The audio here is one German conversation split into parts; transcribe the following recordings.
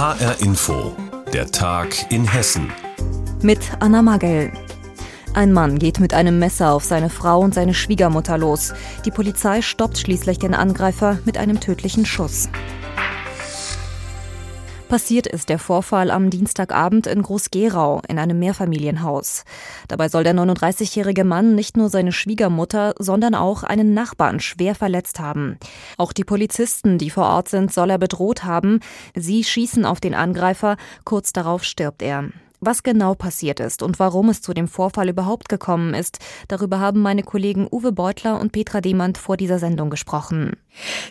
HR Info, der Tag in Hessen. Mit Anna Magel. Ein Mann geht mit einem Messer auf seine Frau und seine Schwiegermutter los. Die Polizei stoppt schließlich den Angreifer mit einem tödlichen Schuss. Passiert ist der Vorfall am Dienstagabend in Groß-Gerau in einem Mehrfamilienhaus. Dabei soll der 39-jährige Mann nicht nur seine Schwiegermutter, sondern auch einen Nachbarn schwer verletzt haben. Auch die Polizisten, die vor Ort sind, soll er bedroht haben. Sie schießen auf den Angreifer. Kurz darauf stirbt er. Was genau passiert ist und warum es zu dem Vorfall überhaupt gekommen ist, darüber haben meine Kollegen Uwe Beutler und Petra Demand vor dieser Sendung gesprochen.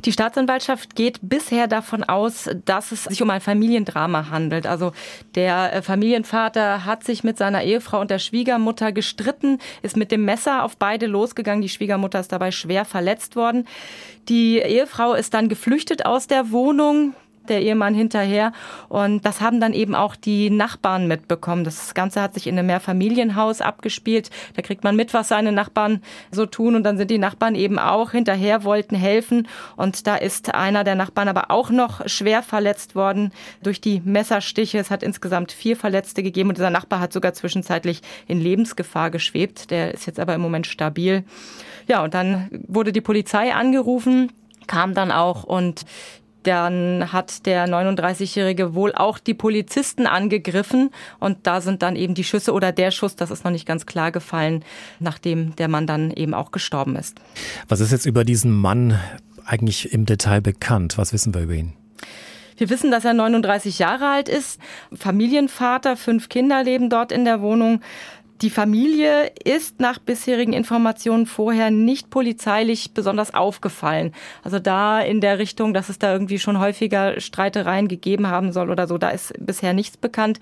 Die Staatsanwaltschaft geht bisher davon aus, dass es sich um ein Familiendrama handelt. Also der äh, Familienvater hat sich mit seiner Ehefrau und der Schwiegermutter gestritten, ist mit dem Messer auf beide losgegangen. Die Schwiegermutter ist dabei schwer verletzt worden. Die Ehefrau ist dann geflüchtet aus der Wohnung der Ehemann hinterher. Und das haben dann eben auch die Nachbarn mitbekommen. Das Ganze hat sich in einem Mehrfamilienhaus abgespielt. Da kriegt man mit, was seine Nachbarn so tun. Und dann sind die Nachbarn eben auch hinterher, wollten helfen. Und da ist einer der Nachbarn aber auch noch schwer verletzt worden durch die Messerstiche. Es hat insgesamt vier Verletzte gegeben. Und dieser Nachbar hat sogar zwischenzeitlich in Lebensgefahr geschwebt. Der ist jetzt aber im Moment stabil. Ja, und dann wurde die Polizei angerufen kam dann auch und dann hat der 39-Jährige wohl auch die Polizisten angegriffen und da sind dann eben die Schüsse oder der Schuss, das ist noch nicht ganz klar gefallen, nachdem der Mann dann eben auch gestorben ist. Was ist jetzt über diesen Mann eigentlich im Detail bekannt? Was wissen wir über ihn? Wir wissen, dass er 39 Jahre alt ist, Familienvater, fünf Kinder leben dort in der Wohnung. Die Familie ist nach bisherigen Informationen vorher nicht polizeilich besonders aufgefallen. Also da in der Richtung, dass es da irgendwie schon häufiger Streitereien gegeben haben soll oder so, da ist bisher nichts bekannt.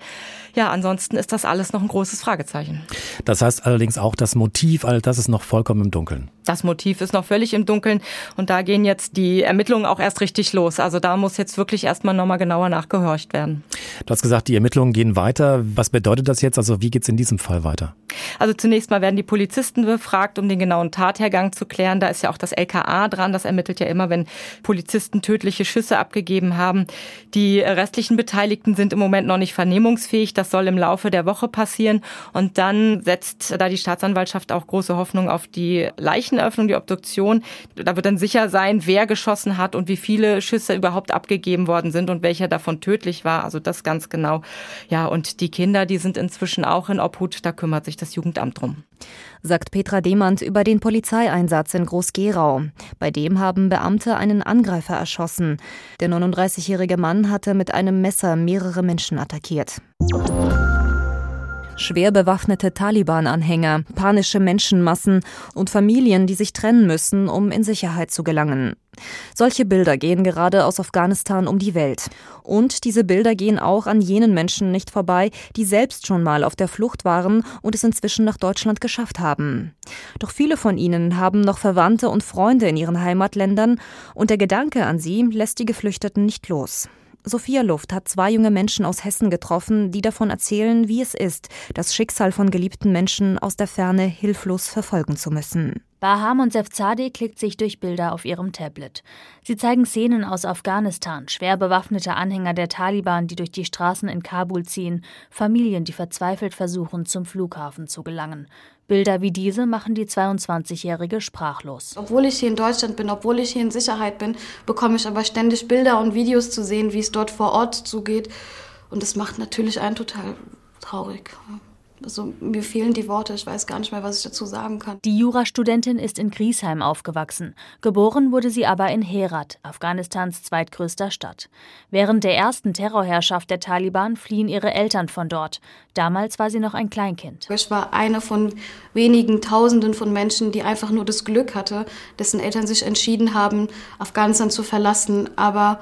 Ja, ansonsten ist das alles noch ein großes Fragezeichen. Das heißt allerdings auch das Motiv, all das ist noch vollkommen im Dunkeln. Das Motiv ist noch völlig im Dunkeln und da gehen jetzt die Ermittlungen auch erst richtig los. Also da muss jetzt wirklich erstmal nochmal genauer nachgehorcht werden. Du hast gesagt, die Ermittlungen gehen weiter. Was bedeutet das jetzt? Also wie geht es in diesem Fall weiter? Also zunächst mal werden die Polizisten befragt, um den genauen Tathergang zu klären. Da ist ja auch das LKA dran. Das ermittelt ja immer, wenn Polizisten tödliche Schüsse abgegeben haben. Die restlichen Beteiligten sind im Moment noch nicht vernehmungsfähig. Das soll im Laufe der Woche passieren. Und dann setzt da die Staatsanwaltschaft auch große Hoffnung auf die Leichen Leichenöffnung, die Obduktion, da wird dann sicher sein, wer geschossen hat und wie viele Schüsse überhaupt abgegeben worden sind und welcher davon tödlich war. Also das ganz genau. Ja, und die Kinder, die sind inzwischen auch in Obhut, da kümmert sich das Jugendamt drum. Sagt Petra Demand über den Polizeieinsatz in Groß-Gerau. Bei dem haben Beamte einen Angreifer erschossen. Der 39-jährige Mann hatte mit einem Messer mehrere Menschen attackiert. Schwer bewaffnete Taliban-Anhänger, panische Menschenmassen und Familien, die sich trennen müssen, um in Sicherheit zu gelangen. Solche Bilder gehen gerade aus Afghanistan um die Welt. Und diese Bilder gehen auch an jenen Menschen nicht vorbei, die selbst schon mal auf der Flucht waren und es inzwischen nach Deutschland geschafft haben. Doch viele von ihnen haben noch Verwandte und Freunde in ihren Heimatländern und der Gedanke an sie lässt die Geflüchteten nicht los. Sophia Luft hat zwei junge Menschen aus Hessen getroffen, die davon erzählen, wie es ist, das Schicksal von geliebten Menschen aus der Ferne hilflos verfolgen zu müssen. Baham und Sefzadeh klickt sich durch Bilder auf ihrem Tablet. Sie zeigen Szenen aus Afghanistan, schwer bewaffnete Anhänger der Taliban, die durch die Straßen in Kabul ziehen, Familien, die verzweifelt versuchen, zum Flughafen zu gelangen. Bilder wie diese machen die 22-Jährige sprachlos. Obwohl ich hier in Deutschland bin, obwohl ich hier in Sicherheit bin, bekomme ich aber ständig Bilder und Videos zu sehen, wie es dort vor Ort zugeht. Und das macht natürlich einen total traurig. Also mir fehlen die Worte, ich weiß gar nicht mehr, was ich dazu sagen kann. Die Jurastudentin ist in Griesheim aufgewachsen. Geboren wurde sie aber in Herat, Afghanistans zweitgrößter Stadt. Während der ersten Terrorherrschaft der Taliban fliehen ihre Eltern von dort. Damals war sie noch ein Kleinkind. Ich war eine von wenigen Tausenden von Menschen, die einfach nur das Glück hatte, dessen Eltern sich entschieden haben, Afghanistan zu verlassen. Aber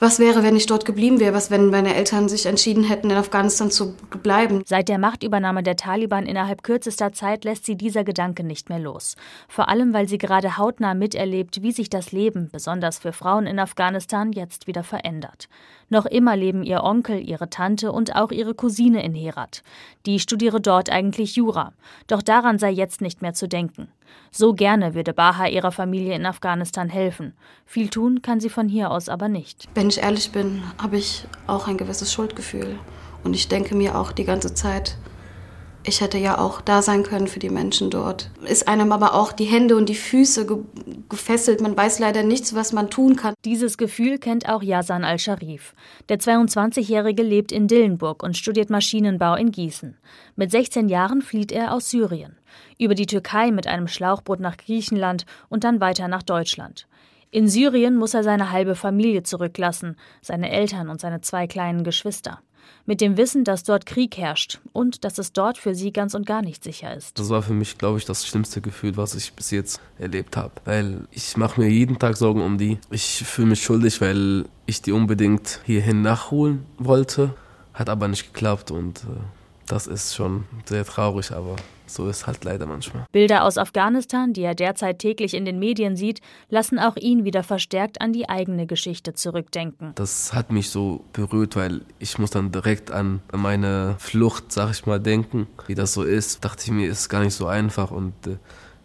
was wäre, wenn ich dort geblieben wäre? Was, wenn meine Eltern sich entschieden hätten, in Afghanistan zu bleiben? Seit der Machtübernahme der Taliban innerhalb kürzester Zeit lässt sie dieser Gedanke nicht mehr los. Vor allem, weil sie gerade hautnah miterlebt, wie sich das Leben, besonders für Frauen in Afghanistan, jetzt wieder verändert. Noch immer leben ihr Onkel, ihre Tante und auch ihre Cousine in Herat. Die studiere dort eigentlich Jura. Doch daran sei jetzt nicht mehr zu denken. So gerne würde Baha ihrer Familie in Afghanistan helfen. Viel tun kann sie von hier aus aber nicht. Wenn ich ehrlich bin, habe ich auch ein gewisses Schuldgefühl. Und ich denke mir auch die ganze Zeit, ich hätte ja auch da sein können für die Menschen dort. Ist einem aber auch die Hände und die Füße ge gefesselt. Man weiß leider nichts, was man tun kann. Dieses Gefühl kennt auch Yasan al-Sharif. Der 22-Jährige lebt in Dillenburg und studiert Maschinenbau in Gießen. Mit 16 Jahren flieht er aus Syrien. Über die Türkei mit einem Schlauchboot nach Griechenland und dann weiter nach Deutschland. In Syrien muss er seine halbe Familie zurücklassen, seine Eltern und seine zwei kleinen Geschwister mit dem Wissen, dass dort Krieg herrscht und dass es dort für sie ganz und gar nicht sicher ist. Das war für mich, glaube ich, das schlimmste Gefühl, was ich bis jetzt erlebt habe. Weil ich mache mir jeden Tag Sorgen um die. Ich fühle mich schuldig, weil ich die unbedingt hierhin nachholen wollte. Hat aber nicht geklappt und äh, das ist schon sehr traurig, aber so ist halt leider manchmal. Bilder aus Afghanistan, die er derzeit täglich in den Medien sieht, lassen auch ihn wieder verstärkt an die eigene Geschichte zurückdenken. Das hat mich so berührt, weil ich muss dann direkt an meine Flucht, sag ich mal, denken. Wie das so ist, dachte ich mir, ist gar nicht so einfach und äh,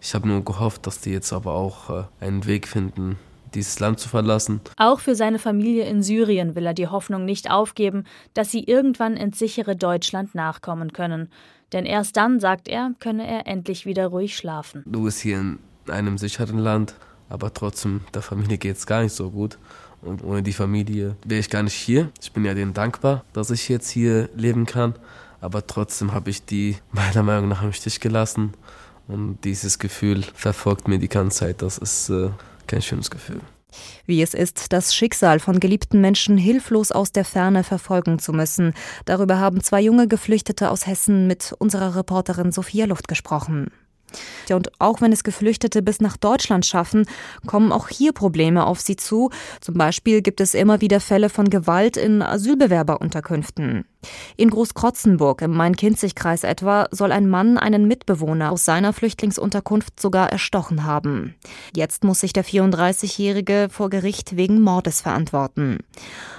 ich habe nur gehofft, dass die jetzt aber auch äh, einen Weg finden, dieses Land zu verlassen. Auch für seine Familie in Syrien will er die Hoffnung nicht aufgeben, dass sie irgendwann ins sichere Deutschland nachkommen können. Denn erst dann, sagt er, könne er endlich wieder ruhig schlafen. Du bist hier in einem sicheren Land, aber trotzdem, der Familie geht es gar nicht so gut. Und ohne die Familie wäre ich gar nicht hier. Ich bin ja denen dankbar, dass ich jetzt hier leben kann. Aber trotzdem habe ich die meiner Meinung nach im Stich gelassen. Und dieses Gefühl verfolgt mir die ganze Zeit. Das ist äh, kein schönes Gefühl. Wie es ist, das Schicksal von geliebten Menschen hilflos aus der Ferne verfolgen zu müssen. Darüber haben zwei junge Geflüchtete aus Hessen mit unserer Reporterin Sophia Luft gesprochen. Ja, und auch wenn es Geflüchtete bis nach Deutschland schaffen, kommen auch hier Probleme auf sie zu. Zum Beispiel gibt es immer wieder Fälle von Gewalt in Asylbewerberunterkünften. In Großkrotzenburg im Main-Kinzig-Kreis etwa soll ein Mann einen Mitbewohner aus seiner Flüchtlingsunterkunft sogar erstochen haben. Jetzt muss sich der 34-Jährige vor Gericht wegen Mordes verantworten.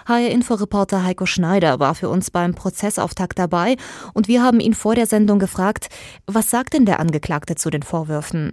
HR-Inforeporter Heiko Schneider war für uns beim Prozessauftakt dabei und wir haben ihn vor der Sendung gefragt, was sagt denn der Angeklagte zu den Vorwürfen?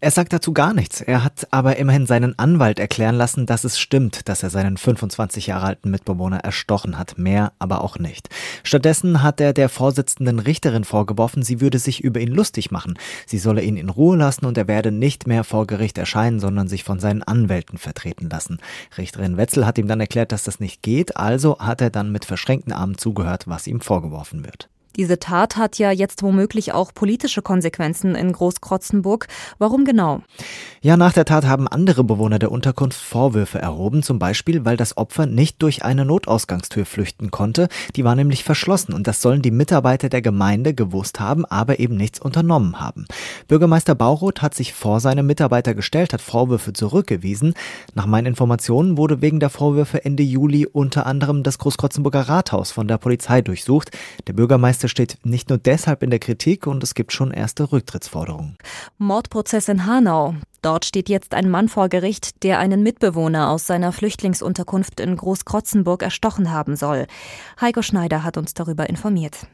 Er sagt dazu gar nichts. Er hat aber immerhin seinen Anwalt erklären lassen, dass es stimmt, dass er seinen 25 Jahre alten Mitbewohner erstochen hat. Mehr aber auch nicht. Stattdessen hat er der Vorsitzenden Richterin vorgeworfen, sie würde sich über ihn lustig machen. Sie solle ihn in Ruhe lassen und er werde nicht mehr vor Gericht erscheinen, sondern sich von seinen Anwälten vertreten lassen. Richterin Wetzel hat ihm dann erklärt, dass das nicht geht, also hat er dann mit verschränkten Armen zugehört, was ihm vorgeworfen wird. Diese Tat hat ja jetzt womöglich auch politische Konsequenzen in Großkrotzenburg. Warum genau? Ja, nach der Tat haben andere Bewohner der Unterkunft Vorwürfe erhoben, zum Beispiel, weil das Opfer nicht durch eine Notausgangstür flüchten konnte. Die war nämlich verschlossen und das sollen die Mitarbeiter der Gemeinde gewusst haben, aber eben nichts unternommen haben. Bürgermeister Bauroth hat sich vor seine Mitarbeiter gestellt, hat Vorwürfe zurückgewiesen. Nach meinen Informationen wurde wegen der Vorwürfe Ende Juli unter anderem das Großkrotzenburger Rathaus von der Polizei durchsucht. Der Bürgermeister Bürgermeister steht nicht nur deshalb in der Kritik und es gibt schon erste Rücktrittsforderungen. Mordprozess in Hanau. Dort steht jetzt ein Mann vor Gericht, der einen Mitbewohner aus seiner Flüchtlingsunterkunft in Großkrotzenburg erstochen haben soll. Heiko Schneider hat uns darüber informiert.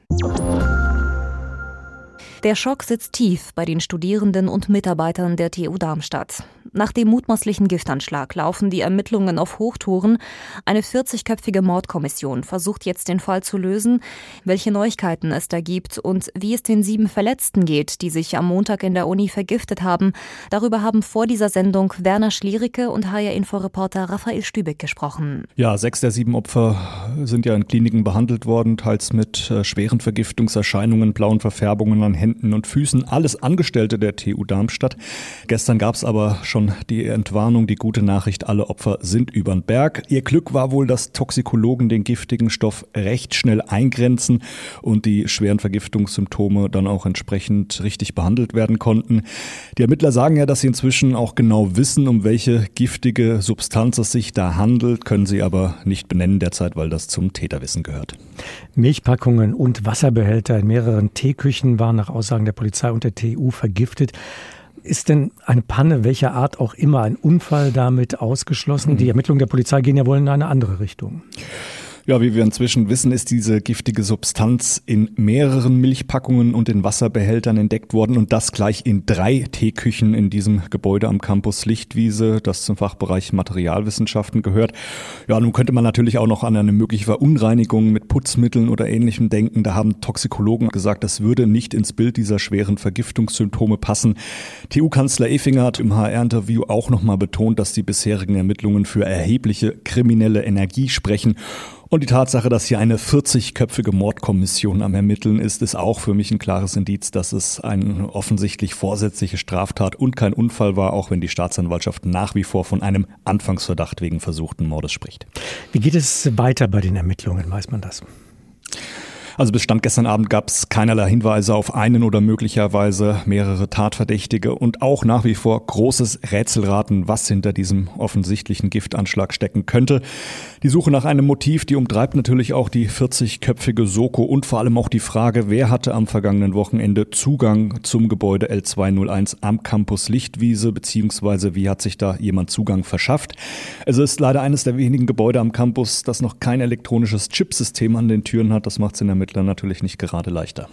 Der Schock sitzt tief bei den Studierenden und Mitarbeitern der TU Darmstadt. Nach dem mutmaßlichen Giftanschlag laufen die Ermittlungen auf Hochtouren. Eine 40-köpfige Mordkommission versucht jetzt den Fall zu lösen, welche Neuigkeiten es da gibt und wie es den sieben Verletzten geht, die sich am Montag in der Uni vergiftet haben. Darüber haben vor dieser Sendung Werner Schliericke und HR-Inforeporter Raphael Stübeck gesprochen. Ja, sechs der sieben Opfer sind ja in Kliniken behandelt worden, teils mit äh, schweren Vergiftungserscheinungen, blauen Verfärbungen an Händen und Füßen. Alles Angestellte der TU Darmstadt. Gestern gab es aber schon die Entwarnung, die gute Nachricht, alle Opfer sind übern Berg. Ihr Glück war wohl, dass Toxikologen den giftigen Stoff recht schnell eingrenzen und die schweren Vergiftungssymptome dann auch entsprechend richtig behandelt werden konnten. Die Ermittler sagen ja, dass sie inzwischen auch genau wissen, um welche giftige Substanz es sich da handelt, können sie aber nicht benennen derzeit, weil das zum Täterwissen gehört. Milchpackungen und Wasserbehälter in mehreren Teeküchen waren nach Aussagen der Polizei und der TU vergiftet. Ist denn eine Panne, welcher Art auch immer, ein Unfall damit ausgeschlossen? Mhm. Die Ermittlungen der Polizei gehen ja wohl in eine andere Richtung. Ja, wie wir inzwischen wissen, ist diese giftige Substanz in mehreren Milchpackungen und in Wasserbehältern entdeckt worden und das gleich in drei Teeküchen in diesem Gebäude am Campus Lichtwiese, das zum Fachbereich Materialwissenschaften gehört. Ja, nun könnte man natürlich auch noch an eine mögliche Verunreinigung mit Putzmitteln oder ähnlichem denken. Da haben Toxikologen gesagt, das würde nicht ins Bild dieser schweren Vergiftungssymptome passen. TU-Kanzler Effinger hat im HR-Interview auch nochmal betont, dass die bisherigen Ermittlungen für erhebliche kriminelle Energie sprechen. Und die Tatsache, dass hier eine 40-köpfige Mordkommission am Ermitteln ist, ist auch für mich ein klares Indiz, dass es eine offensichtlich vorsätzliche Straftat und kein Unfall war, auch wenn die Staatsanwaltschaft nach wie vor von einem Anfangsverdacht wegen versuchten Mordes spricht. Wie geht es weiter bei den Ermittlungen? Weiß man das? Also bis Stand gestern Abend gab es keinerlei Hinweise auf einen oder möglicherweise mehrere Tatverdächtige und auch nach wie vor großes Rätselraten, was hinter diesem offensichtlichen Giftanschlag stecken könnte. Die Suche nach einem Motiv, die umtreibt natürlich auch die 40-köpfige Soko und vor allem auch die Frage, wer hatte am vergangenen Wochenende Zugang zum Gebäude L201 am Campus Lichtwiese, beziehungsweise wie hat sich da jemand Zugang verschafft. Es ist leider eines der wenigen Gebäude am Campus, das noch kein elektronisches Chipsystem an den Türen hat. Das macht es in der Ermittlern natürlich nicht gerade leichter.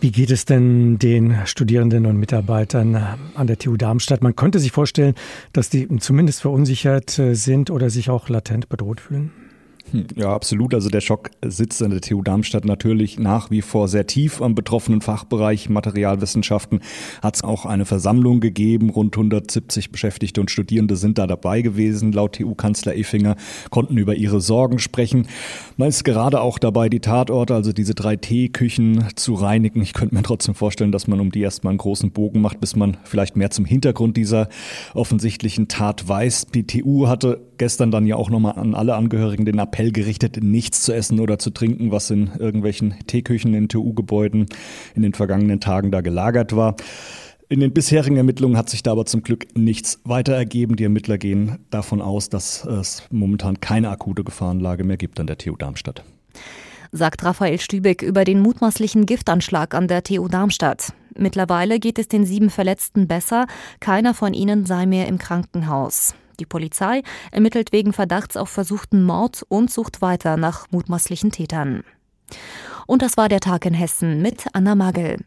Wie geht es denn den Studierenden und Mitarbeitern an der TU Darmstadt? Man könnte sich vorstellen, dass die zumindest verunsichert äh, sind oder sich auch latent bedroht fühlen. Hm, ja, absolut. Also der Schock sitzt an der TU Darmstadt natürlich nach wie vor sehr tief am betroffenen Fachbereich Materialwissenschaften. Hat es auch eine Versammlung gegeben. Rund 170 Beschäftigte und Studierende sind da dabei gewesen. Laut TU-Kanzler Effinger konnten über ihre Sorgen sprechen. Man ist gerade auch dabei, die Tatorte, also diese drei Teeküchen zu reinigen. Ich könnte mir trotzdem vorstellen, dass man um die erstmal einen großen Bogen macht, bis man vielleicht mehr zum Hintergrund dieser offensichtlichen Tat weiß. Die TU hatte gestern dann ja auch nochmal an alle Angehörigen den Appell gerichtet, nichts zu essen oder zu trinken, was in irgendwelchen Teeküchen in TU-Gebäuden in den vergangenen Tagen da gelagert war. In den bisherigen Ermittlungen hat sich da aber zum Glück nichts weiter ergeben. Die Ermittler gehen davon aus, dass es momentan keine akute Gefahrenlage mehr gibt an der TU Darmstadt. Sagt Raphael Stübeck über den mutmaßlichen Giftanschlag an der TU Darmstadt. Mittlerweile geht es den sieben Verletzten besser. Keiner von ihnen sei mehr im Krankenhaus. Die Polizei ermittelt wegen Verdachts auf versuchten Mord und sucht weiter nach mutmaßlichen Tätern. Und das war der Tag in Hessen mit Anna Magel.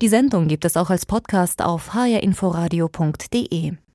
Die Sendung gibt es auch als Podcast auf hrinforadio.de.